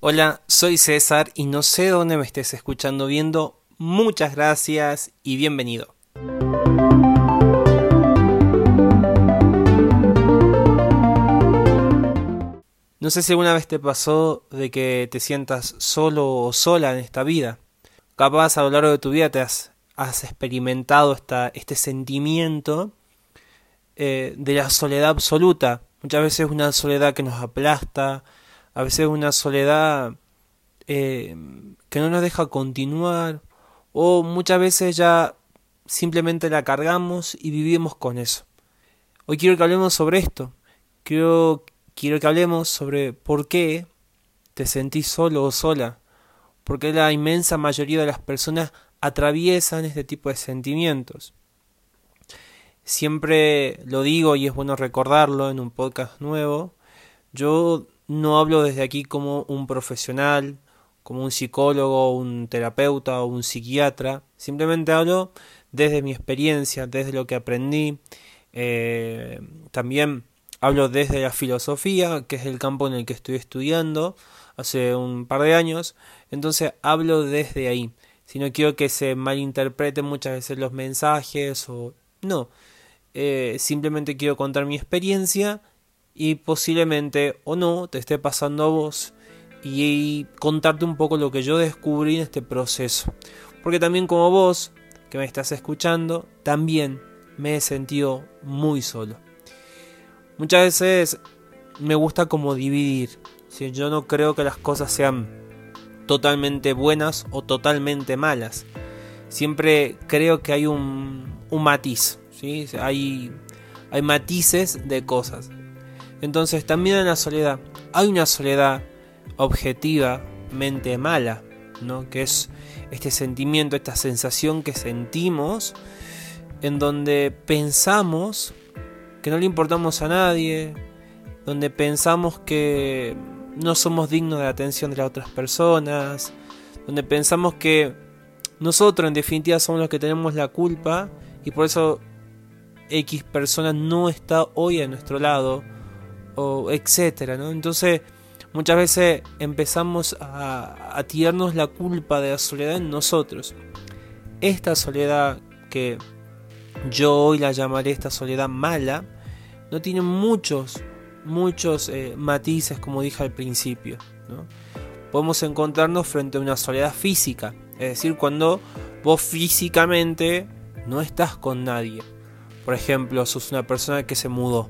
Hola, soy César y no sé dónde me estés escuchando viendo. Muchas gracias y bienvenido. No sé si alguna vez te pasó de que te sientas solo o sola en esta vida. Capaz a lo largo de tu vida te has, experimentado esta, este sentimiento eh, de la soledad absoluta. Muchas veces una soledad que nos aplasta, a veces una soledad eh, que no nos deja continuar o muchas veces ya simplemente la cargamos y vivimos con eso. Hoy quiero que hablemos sobre esto. Quiero, quiero que hablemos sobre por qué te sentís solo o sola. Porque la inmensa mayoría de las personas atraviesan este tipo de sentimientos. Siempre lo digo y es bueno recordarlo en un podcast nuevo. Yo no hablo desde aquí como un profesional, como un psicólogo, un terapeuta o un psiquiatra, simplemente hablo desde mi experiencia, desde lo que aprendí, eh, también hablo desde la filosofía, que es el campo en el que estoy estudiando hace un par de años, entonces hablo desde ahí. Si no quiero que se malinterpreten muchas veces los mensajes o no, eh, simplemente quiero contar mi experiencia y posiblemente o no te esté pasando a vos y contarte un poco lo que yo descubrí en este proceso. Porque también como vos, que me estás escuchando, también me he sentido muy solo. Muchas veces me gusta como dividir. Si yo no creo que las cosas sean totalmente buenas o totalmente malas. Siempre creo que hay un, un matiz. ¿sí? Hay, hay matices de cosas. Entonces también en la soledad hay una soledad objetivamente mala, ¿no? Que es este sentimiento, esta sensación que sentimos en donde pensamos que no le importamos a nadie, donde pensamos que no somos dignos de la atención de las otras personas, donde pensamos que nosotros en definitiva somos los que tenemos la culpa y por eso X persona no está hoy a nuestro lado etcétera, ¿no? Entonces, muchas veces empezamos a, tirarnos la culpa de la soledad en nosotros. Esta soledad que yo hoy la llamaré esta soledad mala, no tiene muchos, muchos eh, matices, como dije al principio. Podemos encontrarnos frente a una soledad física, es decir, cuando vos físicamente no estás con nadie. Por ejemplo, sos una persona que se mudó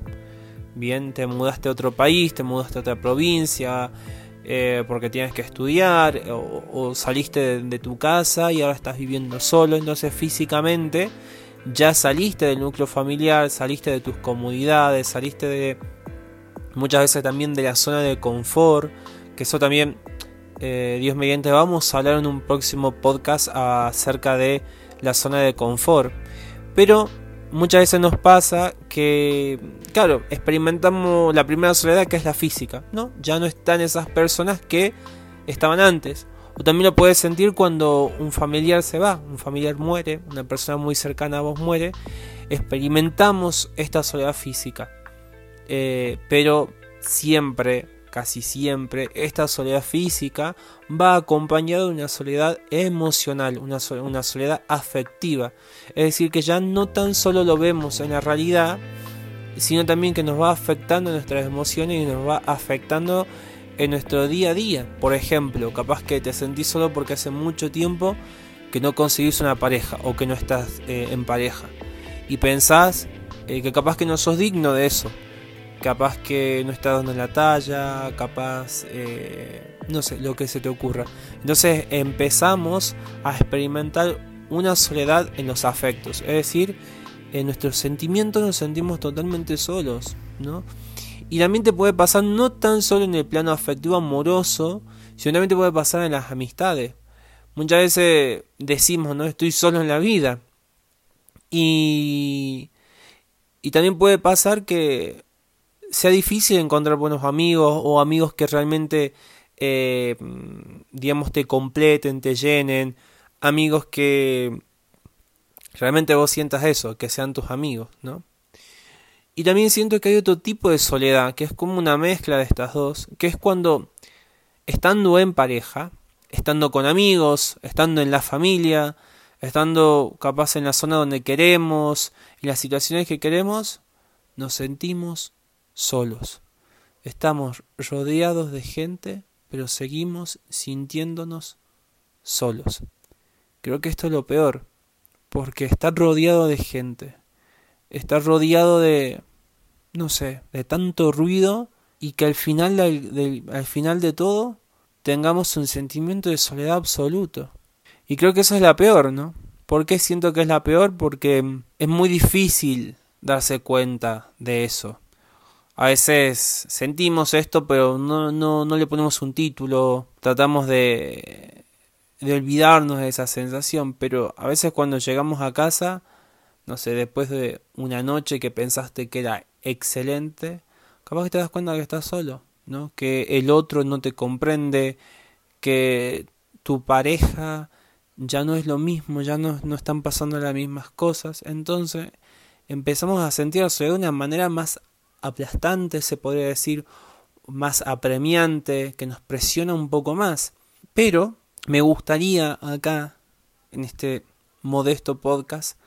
bien, te mudaste a otro país, te mudaste a otra provincia, eh, porque tienes que estudiar, o, saliste de, tu casa y ahora estás viviendo solo, entonces físicamente ya saliste del núcleo familiar, saliste de tus comodidades, saliste de muchas veces también de la zona de confort, que eso también, eh, Dios mediante, vamos a hablar en un próximo podcast acerca de la zona de confort. Pero muchas veces nos pasa que, claro, experimentamos la primera soledad que es la física, ¿no? Ya no están esas personas que estaban antes. O también lo puedes sentir cuando un familiar se va, un familiar muere, una persona muy cercana a vos muere. Experimentamos esta soledad física. Eh, pero siempre casi siempre esta soledad física va acompañada de una soledad emocional, una, soledad afectiva. Es decir, que ya no tan solo lo vemos en la realidad, sino también que nos va afectando nuestras emociones y nos va afectando en nuestro día a día. Por ejemplo, capaz que te sentís solo porque hace mucho tiempo que no conseguís una pareja o que no estás eh, en pareja. Y pensás eh, que capaz que no sos digno de eso capaz que no está dando la talla, capaz, eh, no sé, lo que se te ocurra. Entonces empezamos a experimentar una soledad en los afectos, es decir, en nuestros sentimientos nos sentimos totalmente solos, ¿no? Y también te puede pasar no tan solo en el plano afectivo amoroso, sino también te puede pasar en las amistades. Muchas veces decimos, no, estoy solo en la vida. Y, y también puede pasar que sea difícil encontrar buenos amigos o amigos que realmente, eh, digamos, te completen, te llenen, amigos que realmente vos sientas eso, que sean tus amigos, ¿no? Y también siento que hay otro tipo de soledad, que es como una mezcla de estas dos, que es cuando estando en pareja, estando con amigos, estando en la familia, estando capaz en la zona donde queremos, y las situaciones que queremos, nos sentimos solos. Estamos rodeados de gente, pero seguimos sintiéndonos solos. Creo que esto es lo peor, porque estar rodeado de gente, estar rodeado de, no sé, de tanto ruido y que al final, al final de todo tengamos un sentimiento de soledad absoluto. Y creo que eso es la peor, ¿no? ¿Por qué siento que es la peor? Porque es muy difícil darse cuenta de eso. A veces sentimos esto, pero no, no, no le ponemos un título, tratamos de, de olvidarnos de esa sensación, pero a veces cuando llegamos a casa, no sé, después de una noche que pensaste que era excelente, capaz que te das cuenta que estás solo, ¿no? Que el otro no te comprende, que tu pareja ya no es lo mismo, ya no, no están pasando las mismas cosas, entonces empezamos a sentirse de una manera más aplastante, se podría decir, más apremiante, que nos presiona un poco más. Pero me gustaría acá, en este modesto podcast,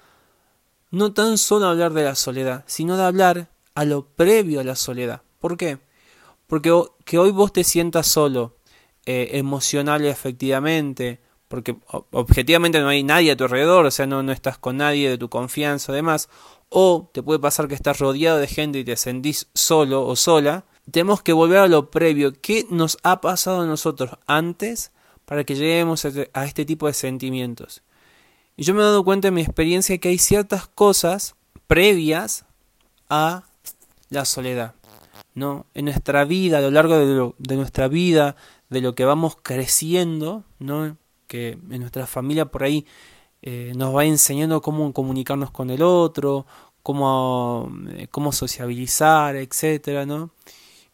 no tan solo hablar de la soledad, sino de hablar a lo previo a la soledad. ¿Por qué? Porque que hoy vos te sientas solo, eh, emocional y efectivamente, porque objetivamente no hay nadie a tu alrededor, o sea, no, no estás con nadie de tu confianza, además, o te puede pasar que estás rodeado de gente y te sentís solo o sola, tenemos que volver a lo previo, ¿qué nos ha pasado a nosotros antes para que lleguemos a este tipo de sentimientos? Y yo me he dado cuenta en mi experiencia que hay ciertas cosas previas a la soledad. ¿no? En nuestra vida, a lo largo de, de nuestra vida, de lo que vamos creciendo, ¿no? que en nuestra familia por ahí eh, nos va enseñando cómo comunicarnos con el otro, cómo, eh, cómo sociabilizar, etcétera, ¿no?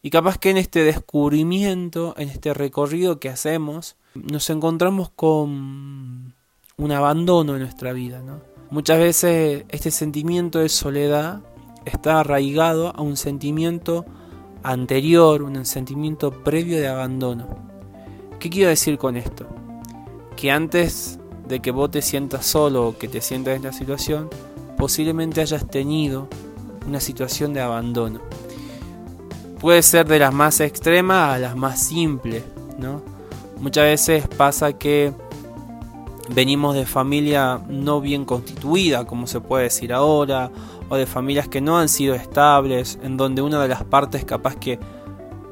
Y capaz que en este descubrimiento, en este recorrido que hacemos, nos encontramos con un abandono en nuestra vida, ¿no? Muchas veces este sentimiento de soledad está arraigado a un sentimiento anterior, un sentimiento previo de abandono. ¿Qué quiero decir con esto? que antes de que vos te sientas solo o que te sientas en esta situación, posiblemente hayas tenido una situación de abandono. Puede ser de las más extremas a las más simples, ¿no? Muchas veces pasa que venimos de familia no bien constituida, como se puede decir ahora, o de familias que no han sido estables, en donde una de las partes capaz que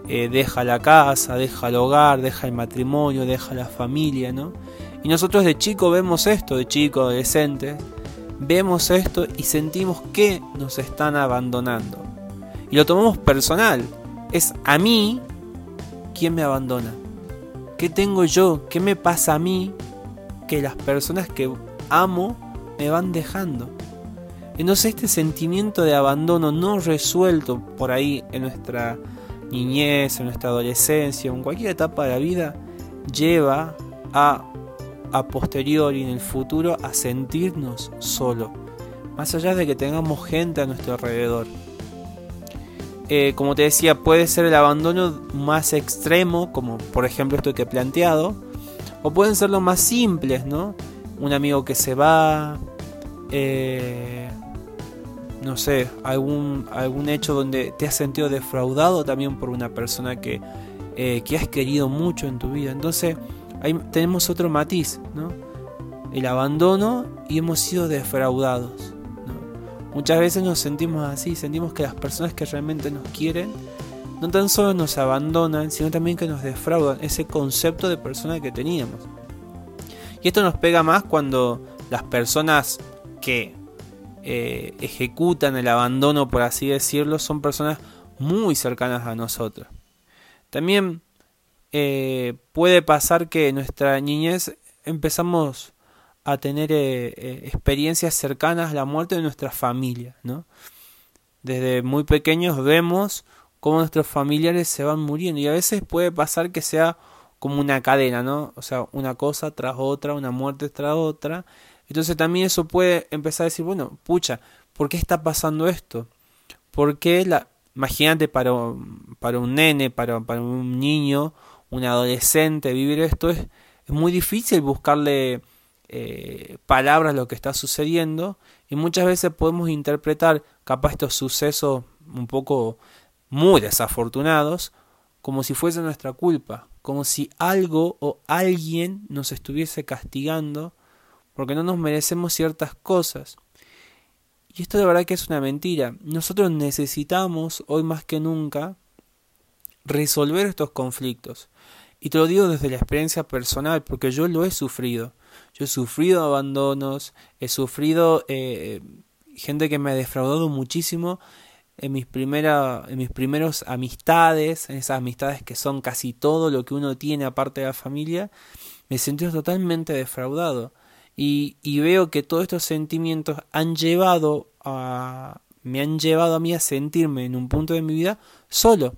eh, deja la casa, deja el hogar, deja el matrimonio, deja la familia, ¿no? Y nosotros de chico vemos esto, de chico, adolescente, vemos esto y sentimos que nos están abandonando. Y lo tomamos personal. Es a mí quien me abandona. ¿Qué tengo yo? ¿Qué me pasa a mí que las personas que amo me van dejando? Entonces este sentimiento de abandono no resuelto por ahí en nuestra niñez, en nuestra adolescencia, en cualquier etapa de la vida, lleva a, a posteriori en el futuro a sentirnos solo, más allá de que tengamos gente a nuestro alrededor. Eh, como te decía, puede ser el abandono más extremo, como por ejemplo esto que he planteado, o pueden ser los más simples, ¿no? Un amigo que se va, eh, no sé, algún, algún hecho donde te has sentido defraudado también por una persona que, eh, que has querido mucho en tu vida. Entonces, ahí tenemos otro matiz. El abandono y hemos sido defraudados. Muchas veces nos sentimos así, sentimos que las personas que realmente nos quieren no tan solo nos abandonan, sino también que nos defraudan ese concepto de persona que teníamos. Y esto nos pega más cuando las personas que eh, ejecutan el abandono, por así decirlo, son personas muy cercanas a nosotros. También eh, puede pasar que en nuestra niñez empezamos a tener eh, experiencias cercanas a la muerte de nuestra familia, ¿no? Desde muy pequeños vemos cómo nuestros familiares se van muriendo y a veces puede pasar que sea como una cadena, ¿no? O sea, una cosa tras otra, una muerte tras otra entonces también eso puede empezar a decir, bueno, pucha, ¿por qué está pasando esto? ¿Por qué la... Imagínate para, para un nene, para, para un niño, un adolescente vivir esto, es, es muy difícil buscarle eh, palabras lo que está sucediendo y muchas veces podemos interpretar capaz estos sucesos un poco muy desafortunados como si fuese nuestra culpa, como si algo o alguien nos estuviese castigando porque no nos merecemos ciertas cosas. Y esto de verdad que es una mentira. Nosotros necesitamos, hoy más que nunca, resolver estos conflictos. Y te lo digo desde la experiencia personal, porque yo lo he sufrido. Yo he sufrido abandonos, he sufrido eh, gente que me ha defraudado muchísimo en mis, primera, en mis primeros amistades, en esas amistades que son casi todo lo que uno tiene aparte de la familia, me he sentido totalmente defraudado. Y, y veo que todos estos sentimientos han llevado a, me han llevado a mí a sentirme en un punto de mi vida solo,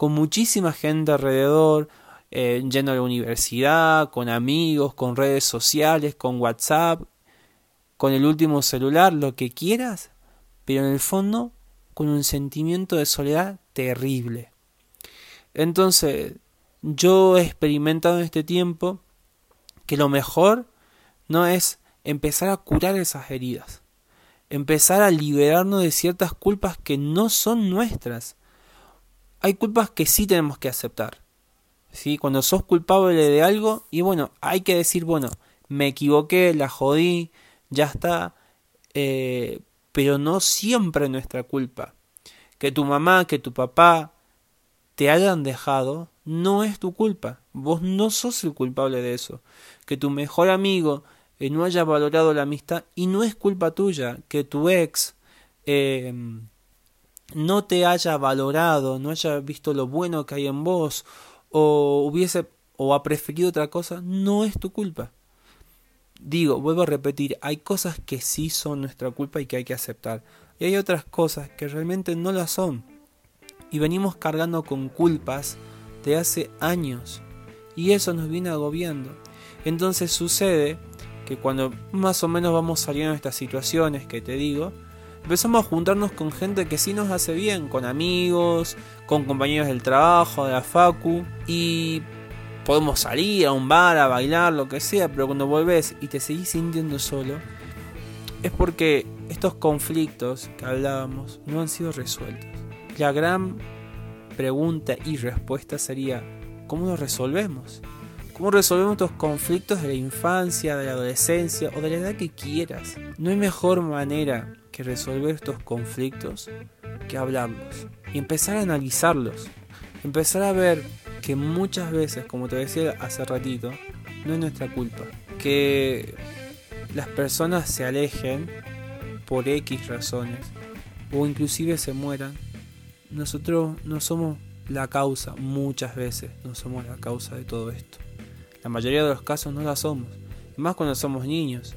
con muchísima gente alrededor, eh, yendo a la universidad, con amigos, con redes sociales, con WhatsApp, con el último celular, lo que quieras, pero en el fondo con un sentimiento de soledad terrible. Entonces, yo he experimentado en este tiempo que lo mejor no es empezar a curar esas heridas, empezar a liberarnos de ciertas culpas que no son nuestras. Hay culpas que sí tenemos que aceptar. ¿sí? Cuando sos culpable de algo, y bueno, hay que decir, bueno, me equivoqué, la jodí, ya está, eh, pero no siempre nuestra culpa. Que tu mamá, que tu papá te hayan dejado, no es tu culpa. Vos no sos el culpable de eso. Que tu mejor amigo eh, no haya valorado la amistad y no es culpa tuya que tu ex eh, no te haya valorado, no haya visto lo bueno que hay en vos o hubiese o ha preferido otra cosa, no es tu culpa. Digo, vuelvo a repetir, hay cosas que sí son nuestra culpa y que hay que aceptar. Y hay otras cosas que realmente no las son. Y venimos cargando con culpas de hace años. Y eso nos viene agobiando. Entonces sucede que cuando más o menos vamos saliendo de estas situaciones que te digo, empezamos a juntarnos con gente que sí nos hace bien, con amigos, con compañeros del trabajo, de la facu, y podemos salir a un bar, a bailar, lo que sea, pero cuando volvés y te seguís sintiendo solo, es porque estos conflictos que hablábamos no han sido resueltos. La gran pregunta y respuesta sería, ¿cómo los resolvemos? ¿Cómo resolvemos estos conflictos de la infancia, de la adolescencia o de la edad que quieras? No hay mejor manera resolver estos conflictos que hablarlos y empezar a analizarlos. Empezar a ver que muchas veces, como te decía hace ratito, no es nuestra culpa. Que las personas se alejen por X razones o inclusive se mueran. Nosotros no somos la causa, muchas veces no somos la causa de todo esto. La mayoría de los casos no la somos. más cuando somos niños.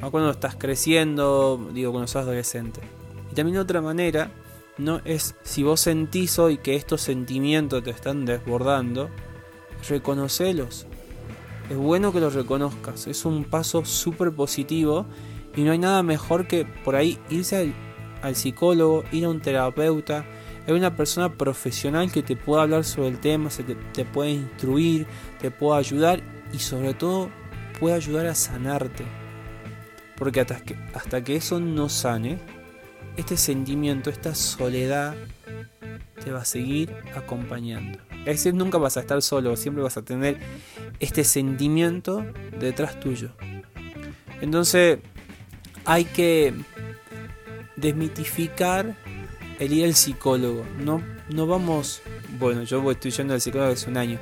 Cuando estás creciendo, digo, cuando sos adolescente. Y también otra manera, no es si vos sentís hoy que estos sentimientos te están desbordando, reconocelos. Es bueno que los reconozcas. Es un paso súper positivo. Y no hay nada mejor que por ahí irse al, psicólogo, ir a un terapeuta, hay una persona profesional que te pueda hablar sobre el tema, se te, puede instruir, te puede ayudar y sobre todo puede ayudar a sanarte. Porque hasta que, eso no sane, este sentimiento, esta soledad, te va a seguir acompañando. Es decir, nunca vas a estar solo, siempre vas a tener este sentimiento detrás tuyo. Entonces, hay que desmitificar el ir al psicólogo. No, no vamos, bueno, yo estoy yendo al psicólogo hace un año,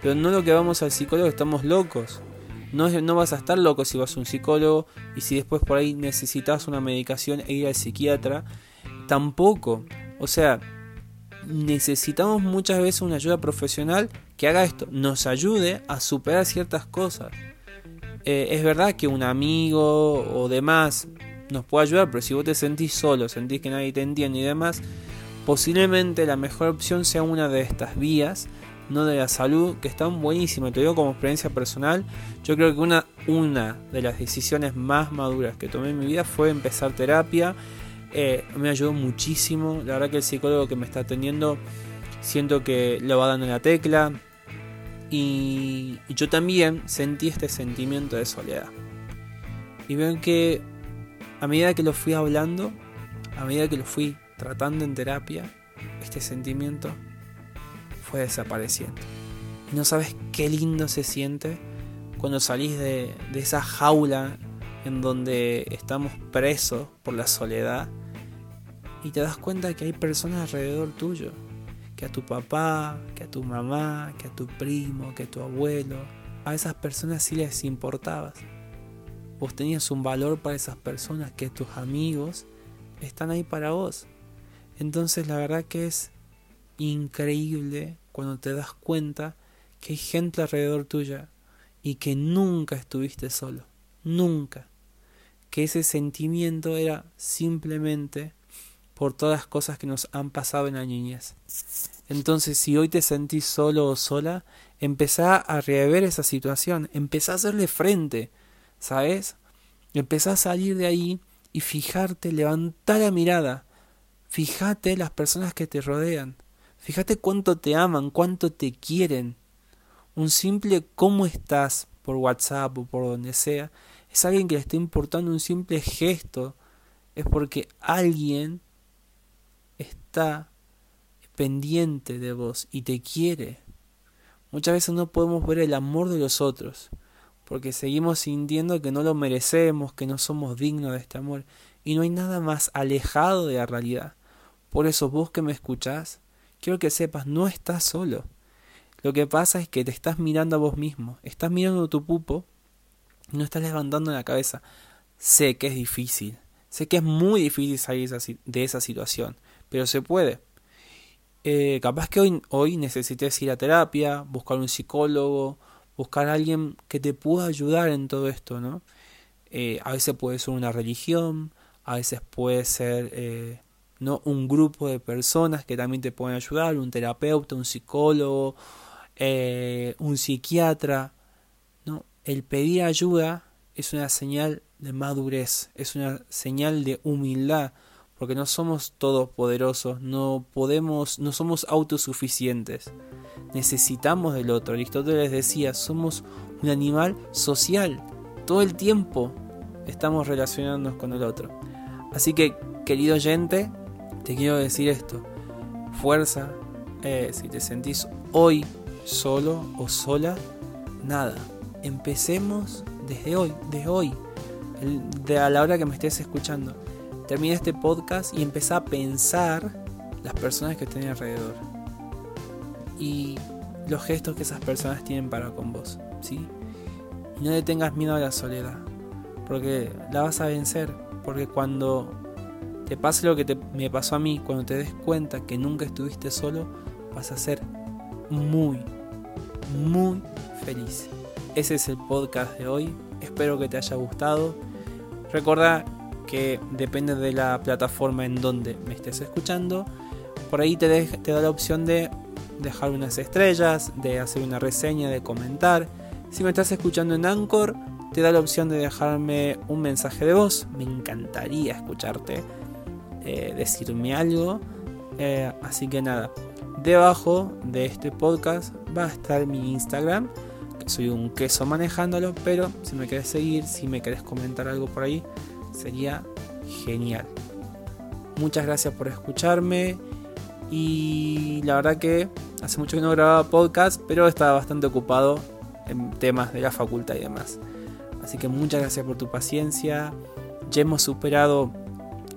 pero no lo que vamos al psicólogo, estamos locos. No, no vas a estar loco si vas a un psicólogo y si después por ahí necesitas una medicación e ir al psiquiatra, tampoco. O sea, necesitamos muchas veces una ayuda profesional que haga esto, nos ayude a superar ciertas cosas. Eh, es verdad que un amigo o demás nos puede ayudar, pero si vos te sentís solo, sentís que nadie te entiende y demás, posiblemente la mejor opción sea una de estas vías, no de la salud, que están buenísimas. Te digo como experiencia personal, yo creo que una, una de las decisiones más maduras que tomé en mi vida fue empezar terapia. Eh, me ayudó muchísimo. La verdad que el psicólogo que me está atendiendo siento que le va dando la tecla. Y yo también sentí este sentimiento de soledad. Y veo que a medida que lo fui hablando, a medida que lo fui tratando en terapia, este sentimiento fue desapareciendo. Y no sabes qué lindo se siente cuando salís de, de esa jaula en donde estamos presos por la soledad y te das cuenta que hay personas alrededor tuyo, que a tu papá, que a tu mamá, que a tu primo, que a tu abuelo, a esas personas sí les importabas. Vos tenías un valor para esas personas, que tus amigos están ahí para vos. Entonces la verdad que es increíble cuando te das cuenta que hay gente alrededor tuya y que nunca estuviste solo, nunca. Que ese sentimiento era simplemente por todas las cosas que nos han pasado en la niñez. Entonces, si hoy te sentís solo o sola, empezá a rever esa situación, empezá a hacerle frente, ¿sabes? Empezá a salir de ahí y fijarte, levantar la mirada, fíjate las personas que te rodean, fíjate cuánto te aman, cuánto te quieren. Un simple cómo estás por WhatsApp o por donde sea, es alguien que le está importando un simple gesto, es porque alguien está pendiente de vos y te quiere. Muchas veces no podemos ver el amor de los otros, porque seguimos sintiendo que no lo merecemos, que no somos dignos de este amor, y no hay nada más alejado de la realidad. Por eso vos que me escuchás, quiero que sepas, no estás solo. Lo que pasa es que te estás mirando a vos mismo, estás mirando tu pupo y no estás levantando la cabeza. Sé que es difícil, sé que es muy difícil salir de esa situación, pero se puede. Eh, capaz que hoy, hoy necesites ir a terapia, buscar un psicólogo, buscar a alguien que te pueda ayudar en todo esto, ¿no? Eh, a veces puede ser una religión, a veces puede ser eh, no un grupo de personas que también te pueden ayudar, un terapeuta, un psicólogo, un psiquiatra, ¿no? El pedir ayuda es una señal de madurez, es una señal de humildad, porque no somos todopoderosos, no podemos, no somos autosuficientes. Necesitamos del otro. Aristóteles decía, somos un animal social. Todo el tiempo estamos relacionándonos con el otro. Así que, querido oyente, te quiero decir esto. Fuerza, eh, si te sentís hoy solo o sola, nada. Empecemos desde hoy, desde hoy, de a la hora que me estés escuchando termina este podcast y empezá a pensar las personas que estén alrededor y los gestos que esas personas tienen para con vos, ¿sí? Y no le tengas miedo a la soledad, porque la vas a vencer, porque cuando te pase lo que me pasó a mí, cuando te des cuenta que nunca estuviste solo, vas a ser muy, muy feliz. Ese es el podcast de hoy, espero que te haya gustado. Recuerda que depende de la plataforma en donde me estés escuchando. Por ahí te, te da la opción de dejar unas estrellas, de hacer una reseña, de comentar. Si me estás escuchando en Anchor, te da la opción de dejarme un mensaje de voz. Me encantaría escucharte, eh, decirme algo. Eh, así que nada, debajo de este podcast va a estar mi Instagram. Soy un queso manejándolo, pero si me quieres seguir, si me quieres comentar algo por ahí, sería genial. Muchas gracias por escucharme y la verdad que hace mucho que no grababa podcast, pero estaba bastante ocupado en temas de la facultad y demás. Así que muchas gracias por tu paciencia. Ya hemos superado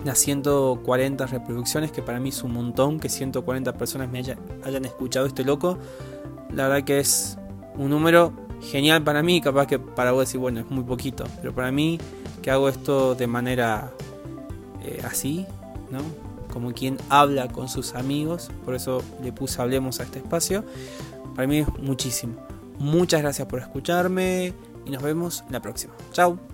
las 140 reproducciones, que para mí es un montón, que 140 personas me hayan escuchado este loco. La verdad que es un número genial para mí, capaz que para vos decir, bueno, es muy poquito, pero para mí que hago esto de manera eh, así, ¿no? Como quien habla con sus amigos, por eso le puse hablemos a este espacio. Para mí es muchísimo. Muchas gracias por escucharme y nos vemos la próxima. Chao.